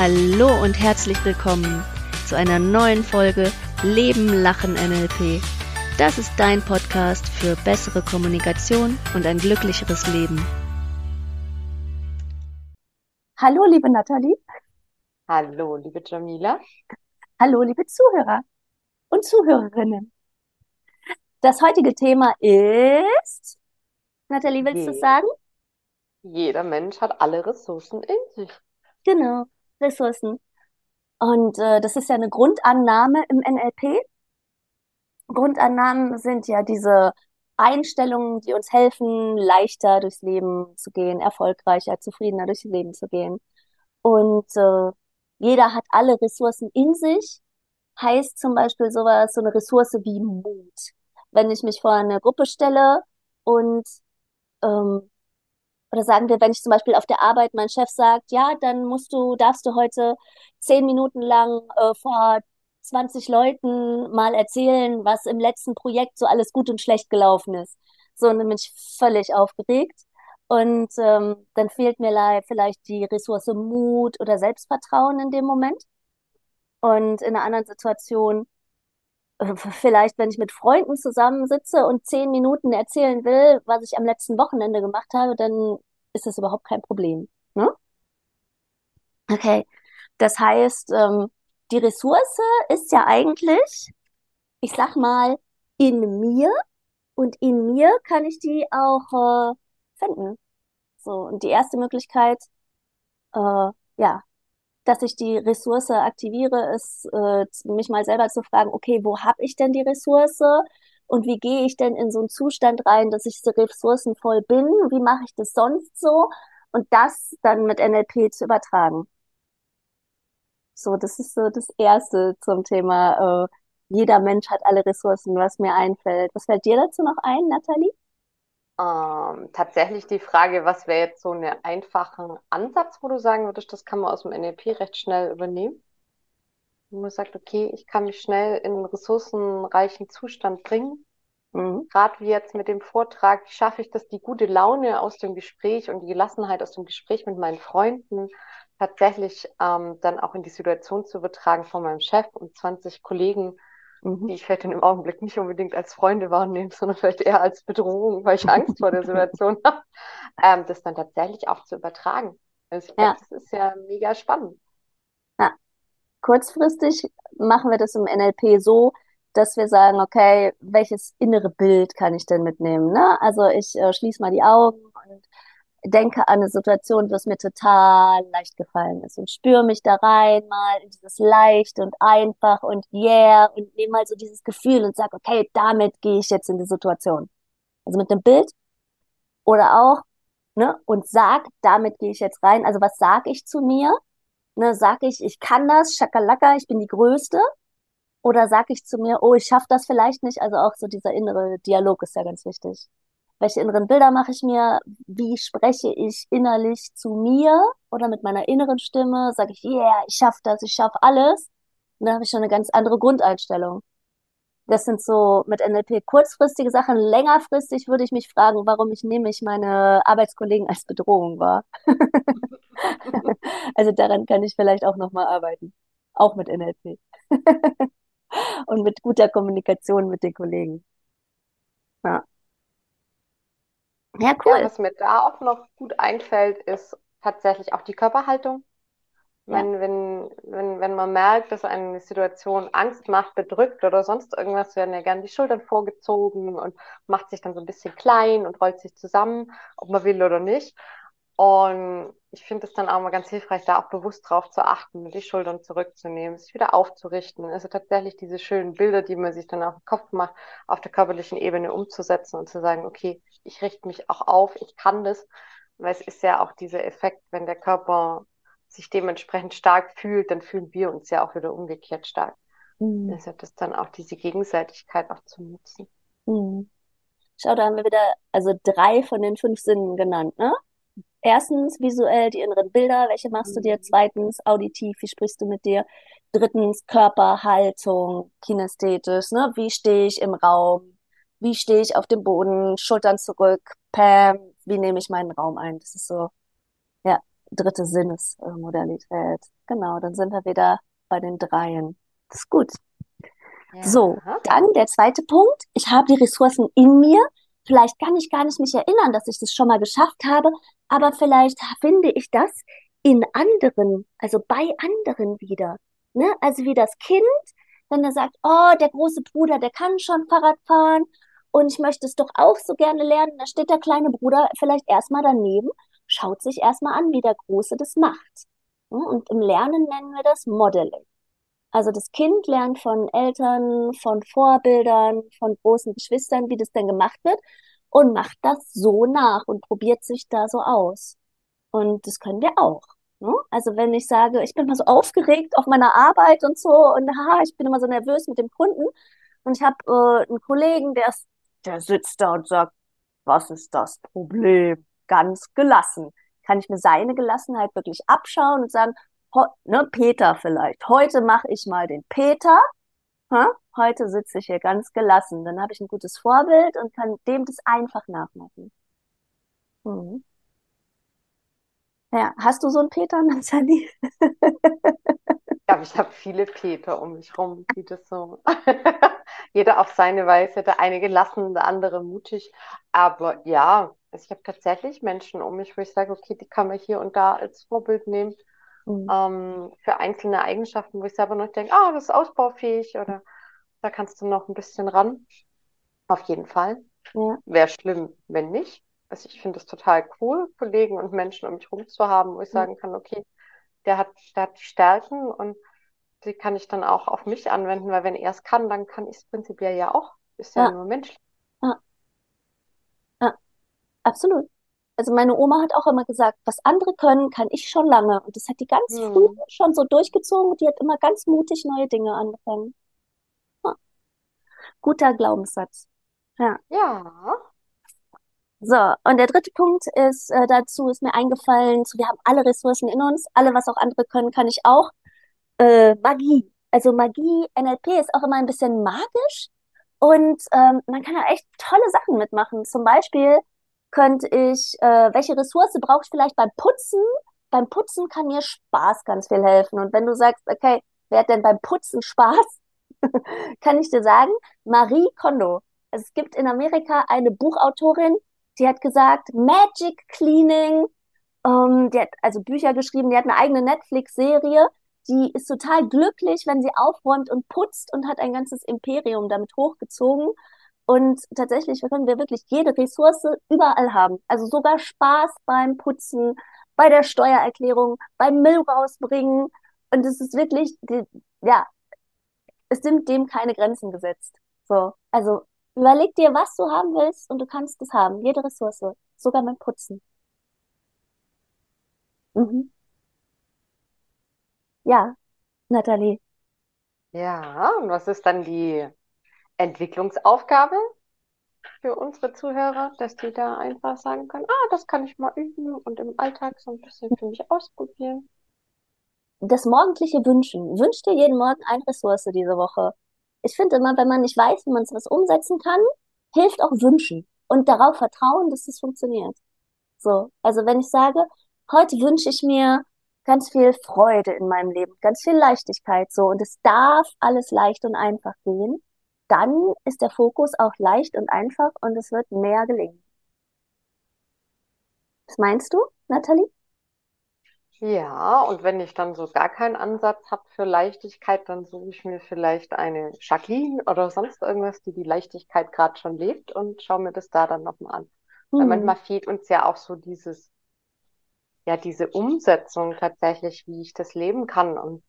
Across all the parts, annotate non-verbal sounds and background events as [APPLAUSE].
Hallo und herzlich willkommen zu einer neuen Folge Leben, Lachen, NLP. Das ist dein Podcast für bessere Kommunikation und ein glücklicheres Leben. Hallo, liebe Nathalie. Hallo, liebe Jamila. Hallo, liebe Zuhörer und Zuhörerinnen. Das heutige Thema ist, Nathalie, willst du Je- sagen? Jeder Mensch hat alle Ressourcen in sich. Genau, Ressourcen. Und äh, das ist ja eine Grundannahme im NLP. Grundannahmen sind ja diese Einstellungen, die uns helfen, leichter durchs Leben zu gehen, erfolgreicher, zufriedener durchs Leben zu gehen. Und äh, jeder hat alle Ressourcen in sich. Heißt zum Beispiel sowas, so eine Ressource wie Mut. Wenn ich mich vor eine Gruppe stelle und ähm, oder sagen wir, wenn ich zum Beispiel auf der Arbeit, mein Chef sagt, ja, dann musst du, darfst du heute zehn Minuten lang äh, vor 20 Leuten mal erzählen, was im letzten Projekt so alles gut und schlecht gelaufen ist. So, und dann bin ich völlig aufgeregt. Und ähm, dann fehlt mir le- vielleicht die Ressource Mut oder Selbstvertrauen in dem Moment. Und in einer anderen Situation, vielleicht, wenn ich mit Freunden zusammensitze und zehn Minuten erzählen will, was ich am letzten Wochenende gemacht habe, dann ist das überhaupt kein Problem. Ne? Okay, das heißt, ähm, die Ressource ist ja eigentlich, ich sag mal, in mir und in mir kann ich die auch äh, finden. So, und die erste Möglichkeit, äh, ja, dass ich die Ressource aktiviere, ist, äh, mich mal selber zu fragen, okay, wo habe ich denn die Ressource? Und wie gehe ich denn in so einen Zustand rein, dass ich so ressourcenvoll bin? Wie mache ich das sonst so? Und das dann mit NLP zu übertragen. So, das ist so das Erste zum Thema, äh, jeder Mensch hat alle Ressourcen, was mir einfällt. Was fällt dir dazu noch ein, Nathalie? Ähm, tatsächlich die Frage, was wäre jetzt so ein einfacher Ansatz, wo du sagen würdest, das kann man aus dem NLP recht schnell übernehmen? Wo man sagt, okay, ich kann mich schnell in einen ressourcenreichen Zustand bringen. Mhm. Gerade wie jetzt mit dem Vortrag, wie schaffe ich das, die gute Laune aus dem Gespräch und die Gelassenheit aus dem Gespräch mit meinen Freunden tatsächlich ähm, dann auch in die Situation zu übertragen von meinem Chef und 20 Kollegen, Mhm. die ich vielleicht in dem Augenblick nicht unbedingt als Freunde wahrnehme, [LAUGHS] sondern vielleicht eher als Bedrohung, weil ich Angst vor der Situation [LAUGHS] habe, ähm, das dann tatsächlich auch zu übertragen. Also ich glaube, Ja. das ist ja mega spannend. Ja. Kurzfristig machen wir das im NLP so, dass wir sagen, okay, welches innere Bild kann ich denn mitnehmen? Ne? Also ich äh, schließe mal die Augen und denke an eine Situation, wo es mir total leicht gefallen ist und spüre mich da rein mal in dieses leicht und einfach und yeah und nehme mal so dieses Gefühl und sage, okay, damit gehe ich jetzt in die Situation. Also mit einem Bild oder auch, ne, und sag, damit gehe ich jetzt rein. Also was sage ich zu mir? Ne, sag ich, ich kann das, Schakalaka, ich bin die Größte? Oder sag ich zu mir, oh, ich schaffe das vielleicht nicht? Also auch so dieser innere Dialog ist ja ganz wichtig. Welche inneren Bilder mache ich mir? Wie spreche ich innerlich zu mir oder mit meiner inneren Stimme? Sage ich, yeah, ich schaffe das, ich schaffe alles. Und dann habe ich schon eine ganz andere Grundeinstellung. Das sind so mit NLP kurzfristige Sachen. Längerfristig würde ich mich fragen, warum ich nämlich meine Arbeitskollegen als Bedrohung wahr. [LAUGHS] Also daran kann ich vielleicht auch nochmal arbeiten. Auch mit NLP. [LAUGHS] Und mit guter Kommunikation mit den Kollegen. Ja, ja Ja, cool. was mir da auch noch gut einfällt, ist tatsächlich auch die Körperhaltung. Ja. Wenn, wenn, wenn, wenn man merkt, dass eine Situation Angst macht, bedrückt oder sonst irgendwas, werden ja gerne die Schultern vorgezogen und macht sich dann so ein bisschen klein und rollt sich zusammen, ob man will oder nicht. Und ich finde es dann auch mal ganz hilfreich, da auch bewusst drauf zu achten, die Schultern zurückzunehmen, sich wieder aufzurichten. Also tatsächlich diese schönen Bilder, die man sich dann auf den Kopf macht, auf der körperlichen Ebene umzusetzen und zu sagen, okay, ich richte mich auch auf, ich kann das. Weil es ist ja auch dieser Effekt, wenn der Körper sich dementsprechend stark fühlt, dann fühlen wir uns ja auch wieder umgekehrt stark. Mhm. Also das dann auch diese Gegenseitigkeit auch zu nutzen. Mhm. Schau, da haben wir wieder also drei von den fünf Sinnen genannt, ne? Erstens visuell die inneren Bilder, welche machst du dir? Mhm. Zweitens auditiv, wie sprichst du mit dir? Drittens Körperhaltung, kinästhetisch, ne? Wie stehe ich im Raum? Wie stehe ich auf dem Boden? Schultern zurück, Pam, wie nehme ich meinen Raum ein? Das ist so, ja, dritte Sinnesmodalität. Genau, dann sind wir wieder bei den Dreien. Das ist gut. Ja. So, dann der zweite Punkt. Ich habe die Ressourcen in mir. Vielleicht kann ich gar nicht mich erinnern, dass ich das schon mal geschafft habe, aber vielleicht finde ich das in anderen, also bei anderen wieder. Ne? Also wie das Kind, wenn er sagt, oh, der große Bruder, der kann schon Fahrrad fahren und ich möchte es doch auch so gerne lernen. Da steht der kleine Bruder vielleicht erstmal daneben, schaut sich erstmal an, wie der Große das macht. Ne? Und im Lernen nennen wir das Modeling. Also das Kind lernt von Eltern, von Vorbildern, von großen Geschwistern, wie das denn gemacht wird und macht das so nach und probiert sich da so aus. Und das können wir auch. Ne? Also wenn ich sage, ich bin mal so aufgeregt auf meiner Arbeit und so und haha, ich bin immer so nervös mit dem Kunden und ich habe äh, einen Kollegen, der, ist, der sitzt da und sagt, was ist das Problem? Ganz gelassen. Kann ich mir seine Gelassenheit wirklich abschauen und sagen, ne, Peter vielleicht. Heute mache ich mal den Peter. Heute sitze ich hier ganz gelassen. Dann habe ich ein gutes Vorbild und kann dem das einfach nachmachen. Mhm. Ja, hast du so einen Peter, [LAUGHS] Nathalie? Ja, ich habe viele Peter um mich rum, wie das so. [LAUGHS] Jeder auf seine Weise, der eine gelassen, der andere mutig. Aber ja, also ich habe tatsächlich Menschen um mich, wo ich sage, okay, die kann man hier und da als Vorbild nehmen mhm. ähm, für einzelne Eigenschaften, wo ich selber noch denke, ah, das ist ausbaufähig oder da kannst du noch ein bisschen ran. Auf jeden Fall. Ja. Wäre schlimm, wenn nicht. Also ich finde es total cool, Kollegen und Menschen um mich herum zu haben, wo ich mhm. sagen kann, okay, der hat, der hat Stärken und die kann ich dann auch auf mich anwenden, weil wenn er es kann, dann kann ich es prinzipiell ja auch. Ist ja, ja nur menschlich. Ja. ja, absolut. Also meine Oma hat auch immer gesagt, was andere können, kann ich schon lange. Und das hat die ganz hm. früh schon so durchgezogen. Die hat immer ganz mutig neue Dinge angefangen. Ja. Guter Glaubenssatz. Ja. Ja. So, und der dritte Punkt ist äh, dazu ist mir eingefallen, so, wir haben alle Ressourcen in uns, alle, was auch andere können, kann ich auch. Äh, Magie. Also Magie, NLP ist auch immer ein bisschen magisch und ähm, man kann da echt tolle Sachen mitmachen. Zum Beispiel könnte ich, äh, welche Ressource brauche ich vielleicht beim Putzen? Beim Putzen kann mir Spaß ganz viel helfen. Und wenn du sagst, okay, wer hat denn beim Putzen Spaß? [LAUGHS] kann ich dir sagen, Marie Kondo. Es gibt in Amerika eine Buchautorin, die hat gesagt, Magic Cleaning, ähm, die hat also Bücher geschrieben, die hat eine eigene Netflix-Serie, die ist total glücklich, wenn sie aufräumt und putzt und hat ein ganzes Imperium damit hochgezogen. Und tatsächlich können wir wirklich jede Ressource überall haben. Also sogar Spaß beim Putzen, bei der Steuererklärung, beim Müll rausbringen. Und es ist wirklich, ja, es sind dem keine Grenzen gesetzt. So, also überleg dir, was du haben willst und du kannst es haben. Jede Ressource, sogar beim Putzen. Mhm. Ja, Nathalie. Ja, und was ist dann die Entwicklungsaufgabe für unsere Zuhörer, dass die da einfach sagen können, ah, das kann ich mal üben und im Alltag so ein bisschen für mich ausprobieren. Das morgendliche Wünschen. Wünsch dir jeden Morgen eine Ressource diese Woche. Ich finde immer, wenn man nicht weiß, wie man was umsetzen kann, hilft auch Wünschen und darauf vertrauen, dass es funktioniert. So, also wenn ich sage, heute wünsche ich mir ganz viel Freude in meinem Leben, ganz viel Leichtigkeit, so, und es darf alles leicht und einfach gehen, dann ist der Fokus auch leicht und einfach und es wird mehr gelingen. Was meinst du, Nathalie? Ja, und wenn ich dann so gar keinen Ansatz habe für Leichtigkeit, dann suche ich mir vielleicht eine Jacqueline oder sonst irgendwas, die die Leichtigkeit gerade schon lebt und schaue mir das da dann nochmal an. Mhm. Weil manchmal fehlt uns ja auch so dieses, ja, diese Umsetzung tatsächlich, wie ich das leben kann. Und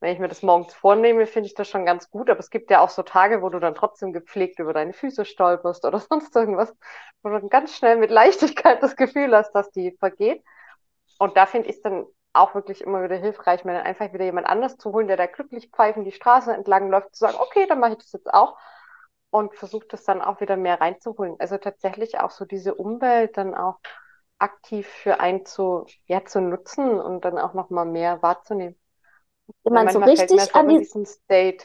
wenn ich mir das morgens vornehme, finde ich das schon ganz gut. Aber es gibt ja auch so Tage, wo du dann trotzdem gepflegt über deine Füße stolperst oder [LAUGHS] sonst irgendwas, wo du dann ganz schnell mit Leichtigkeit das Gefühl hast, dass die vergeht. Und da finde ich es dann auch wirklich immer wieder hilfreich, mir dann einfach wieder jemand anders zu holen, der da glücklich pfeifend die Straße entlang läuft, zu sagen, okay, dann mache ich das jetzt auch und versuche das dann auch wieder mehr reinzuholen. Also tatsächlich auch so diese Umwelt dann auch aktiv für einen zu, ja, zu nutzen und dann auch nochmal mehr wahrzunehmen jemand so richtig an die State,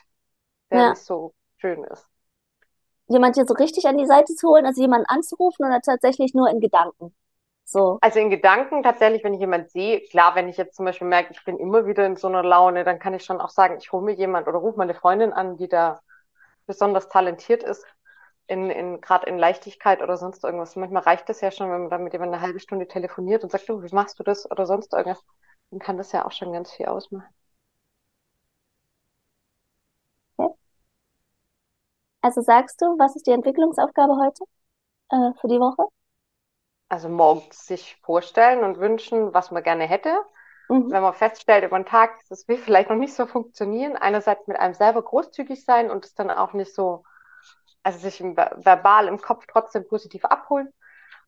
der ja. nicht so schön ist. Jemand hier so richtig an die Seite zu holen, also jemanden anzurufen oder tatsächlich nur in Gedanken? So. Also in Gedanken tatsächlich, wenn ich jemand sehe, klar, wenn ich jetzt zum Beispiel merke, ich bin immer wieder in so einer Laune, dann kann ich schon auch sagen, ich hole mir jemand oder rufe meine Freundin an, die da besonders talentiert ist, in, in gerade in Leichtigkeit oder sonst irgendwas. Manchmal reicht es ja schon, wenn man dann mit jemandem eine halbe Stunde telefoniert und sagt, du, wie machst du das oder sonst irgendwas, dann kann das ja auch schon ganz viel ausmachen. Also sagst du, was ist die Entwicklungsaufgabe heute äh, für die Woche? Also morgens sich vorstellen und wünschen, was man gerne hätte. Mhm. Wenn man feststellt über den Tag, das will [LAUGHS] vielleicht noch nicht so funktionieren, einerseits mit einem selber großzügig sein und es dann auch nicht so, also sich im, verbal im Kopf trotzdem positiv abholen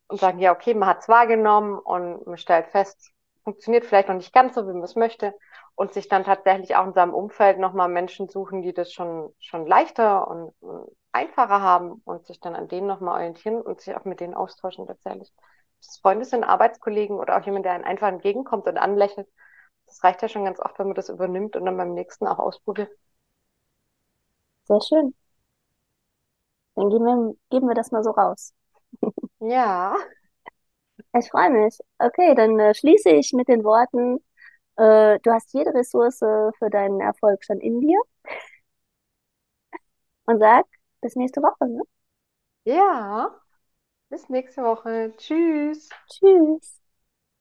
und sagen, ja, okay, man hat es wahrgenommen und man stellt fest, funktioniert vielleicht noch nicht ganz so, wie man es möchte und sich dann tatsächlich auch in seinem Umfeld nochmal Menschen suchen, die das schon, schon leichter und, und einfacher haben und sich dann an denen nochmal orientieren und sich auch mit denen austauschen tatsächlich. Das Freunde sind, Arbeitskollegen oder auch jemand, der einen einfach entgegenkommt und anlächelt. Das reicht ja schon ganz oft, wenn man das übernimmt und dann beim nächsten auch ausprobiert. Sehr schön. Dann geben wir, geben wir das mal so raus. Ja. Ich freue mich. Okay, dann äh, schließe ich mit den Worten, äh, du hast jede Ressource für deinen Erfolg schon in dir. Und sag, bis nächste Woche. Ne? Ja. Bis nächste Woche. Tschüss. Tschüss.